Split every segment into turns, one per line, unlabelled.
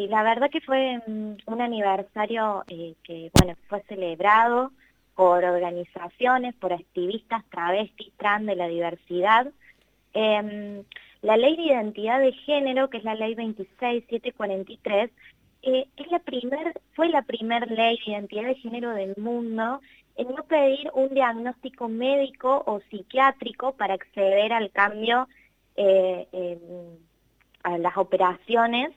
Y la verdad que fue mm, un aniversario eh, que, bueno, fue celebrado por organizaciones, por activistas travestis, trans de la diversidad. Em, la ley de identidad de género, que es la ley 26743, eh, es la primer, fue la primera ley de identidad de género del mundo en no pedir un diagnóstico médico o psiquiátrico para acceder al cambio, eh, a las operaciones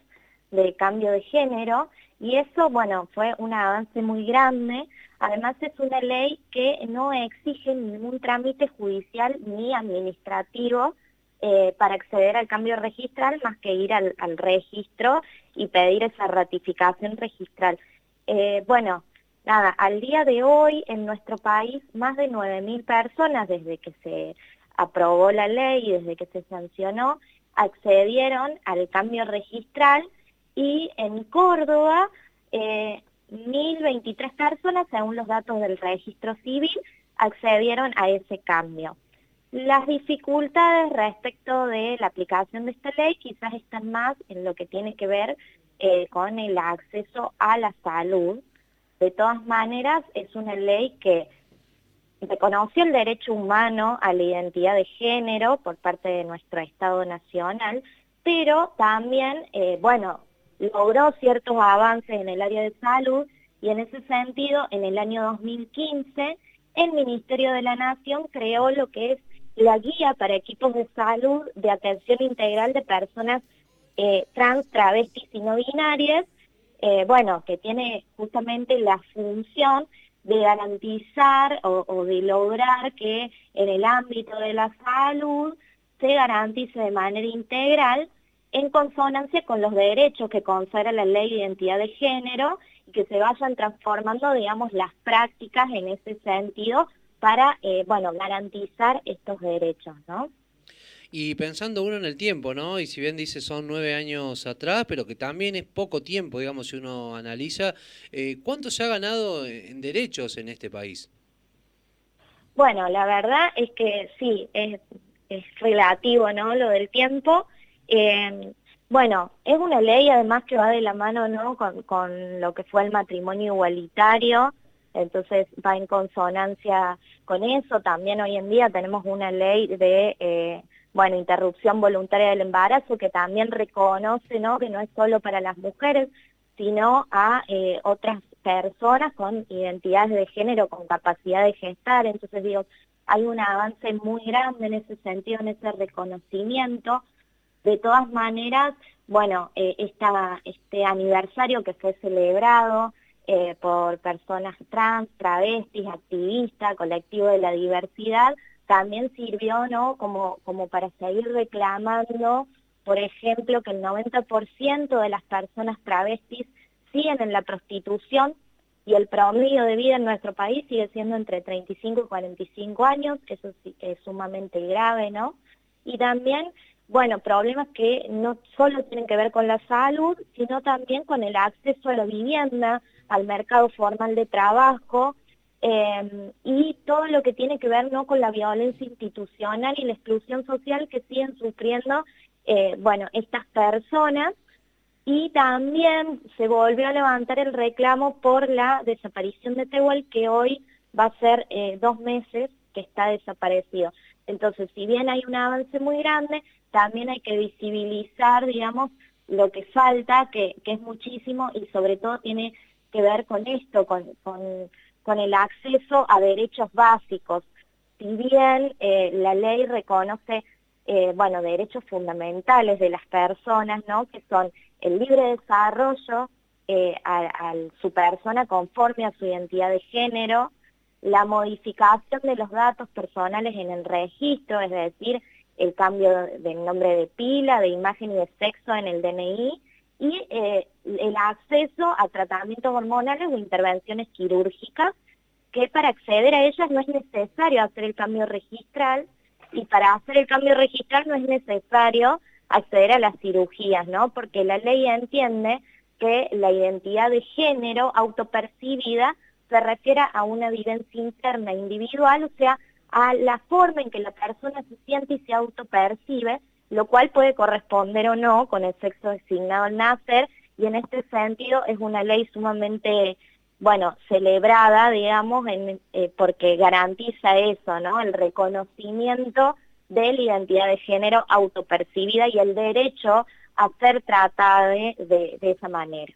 de cambio de género y eso, bueno, fue un avance muy grande. Además es una ley que no exige ningún trámite judicial ni administrativo eh, para acceder al cambio registral más que ir al, registro y pedir esa ratificación registral. Eh, bueno, nada, al día de hoy en nuestro país más de 9.000 personas desde que se aprobó la ley y desde que se sancionó accedieron al cambio registral y en Córdoba eh, 1.023 personas, según los datos del registro civil, accedieron a ese cambio. Las dificultades respecto de la aplicación de esta ley quizás están más en lo que tiene que ver eh, con el acceso a la salud. De todas maneras, es una ley que reconoció el derecho humano a la identidad de género por parte de nuestro Estado Nacional, pero también, eh, bueno, logró ciertos avances en el área de salud y en ese sentido, en el año 2015, el Ministerio de la Nación creó lo que es la guía para equipos de salud de atención integral de personas eh, trans, travestis y no binarias, eh, bueno, que tiene justamente la función de garantizar o, de lograr que en el ámbito de la salud se garantice de manera integral en consonancia con los derechos que consagra la ley de identidad de género y que se vayan transformando, digamos, las prácticas en ese sentido para, eh, bueno, garantizar estos derechos, ¿no?
Y pensando uno en el tiempo, ¿no? Y si bien dice son nueve años atrás, pero que también es poco tiempo, digamos, si uno analiza, eh, ¿cuánto se ha ganado en derechos en este país?
Bueno, la verdad es que sí, es, es relativo, ¿no? Lo del tiempo. Eh, bueno, es una ley además que va de la mano ¿no? con, lo que fue el matrimonio igualitario, entonces va en consonancia con eso. También hoy en día tenemos una ley de, eh, bueno, interrupción voluntaria del embarazo que también reconoce ¿no? que no es solo para las mujeres, sino a eh, otras personas con identidades de género, con capacidad de gestar. Entonces digo, hay un avance muy grande en ese sentido, en ese reconocimiento. De todas maneras, bueno, eh, este aniversario que fue celebrado eh, por personas trans, travestis, activistas, colectivo de la diversidad, también sirvió ¿no? como, como para seguir reclamando, por ejemplo, que el 90% de las personas travestis siguen en la prostitución y el promedio de vida en nuestro país sigue siendo entre 35 y 45 años, eso es sumamente grave, ¿no? Y también bueno, problemas que no solo tienen que ver con la salud, sino también con el acceso a la vivienda, al mercado formal de trabajo em, y todo lo que tiene que ver ¿no? con la violencia institucional y la exclusión social que siguen sufriendo eh, bueno, estas personas. Y también se volvió a levantar el reclamo por la desaparición de Tehuel, que hoy va a ser eh, dos meses que está desaparecido. Entonces, si bien hay un avance muy grande, también hay que visibilizar, digamos, lo que falta, que, es muchísimo y sobre todo tiene que ver con esto, con, con, el acceso a derechos básicos. Si bien eh, la ley reconoce, eh, bueno, derechos fundamentales de las personas, ¿no? Que son el libre desarrollo eh, a, su persona conforme a su identidad de género, la modificación de los datos personales en el registro, es decir, el cambio del nombre de pila, de imagen y de sexo en el DNI y eh, el acceso a tratamientos hormonales o intervenciones quirúrgicas que para acceder a ellas no es necesario hacer el cambio registral y para hacer el cambio registral no es necesario acceder a las cirugías, ¿no? Porque la ley entiende que la identidad de género autopercibida se refiere a una vivencia interna individual, o sea, a la forma en que la persona se siente y se autopercibe, lo cual puede corresponder o no con el sexo designado al nacer y en este sentido es una ley sumamente, bueno, celebrada, digamos, eh, porque garantiza eso, ¿no? El reconocimiento de la identidad de género autopercibida y el derecho a ser tratada de esa manera.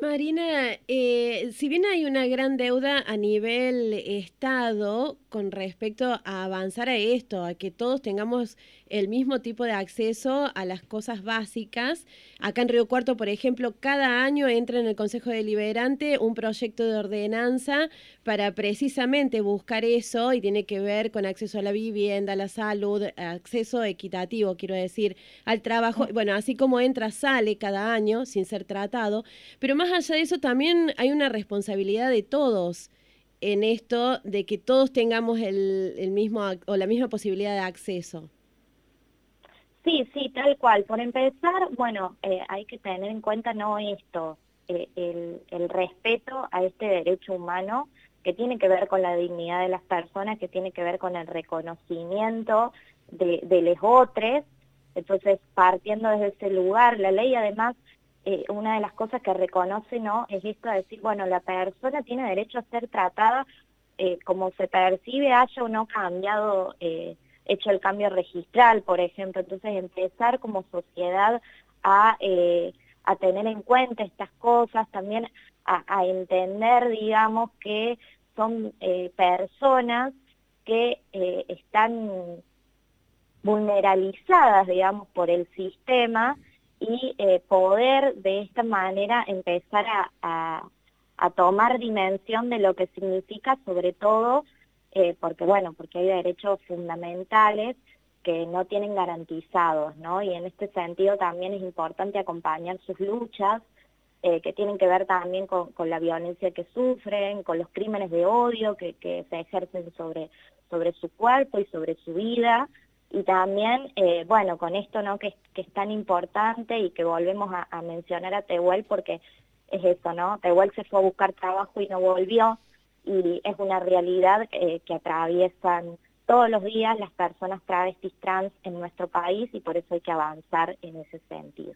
Marina, eh, si bien hay una gran deuda a nivel Estado con respecto a avanzar a esto, a que todos tengamos el mismo tipo de acceso a las cosas básicas, acá en Río Cuarto, por ejemplo, cada año entra en el Consejo Deliberante un proyecto de ordenanza para precisamente buscar eso y tiene que ver con acceso a la vivienda, a la salud, acceso equitativo, quiero decir, al trabajo, bueno, así como entra, sale cada año sin ser tratado, pero más allá de eso también hay una responsabilidad de todos en esto de que todos tengamos el, mismo o la misma posibilidad de acceso.
Sí, sí, tal cual. Por empezar, bueno, eh, hay que tener en cuenta no esto, eh, el, el, respeto a este derecho humano que tiene que ver con la dignidad de las personas, que tiene que ver con el reconocimiento de, de los otros. Entonces, partiendo desde ese lugar, la ley además eh, una de las cosas que reconoce no es esto de decir, bueno, la persona tiene derecho a ser tratada eh, como se percibe, haya o no cambiado, eh, hecho el cambio registral, por ejemplo. Entonces, empezar como sociedad a, a tener en cuenta estas cosas, también a, a entender, digamos, que son personas que están vulneralizadas, digamos, por el sistema y eh, poder de esta manera empezar a, tomar dimensión de lo que significa, sobre todo, eh, porque bueno, porque hay derechos fundamentales que no tienen garantizados, ¿no? Y en este sentido también es importante acompañar sus luchas, eh, que tienen que ver también con, la violencia que sufren, con los crímenes de odio que, que se ejercen sobre, sobre su cuerpo y sobre su vida, y también, eh, bueno, con esto ¿no? Que, es tan importante y que volvemos a, mencionar a Tehuel porque es eso, ¿no? Tehuel se fue a buscar trabajo y no volvió y es una realidad eh, que atraviesan todos los días las personas travestis trans en nuestro país y por eso hay que avanzar en ese sentido.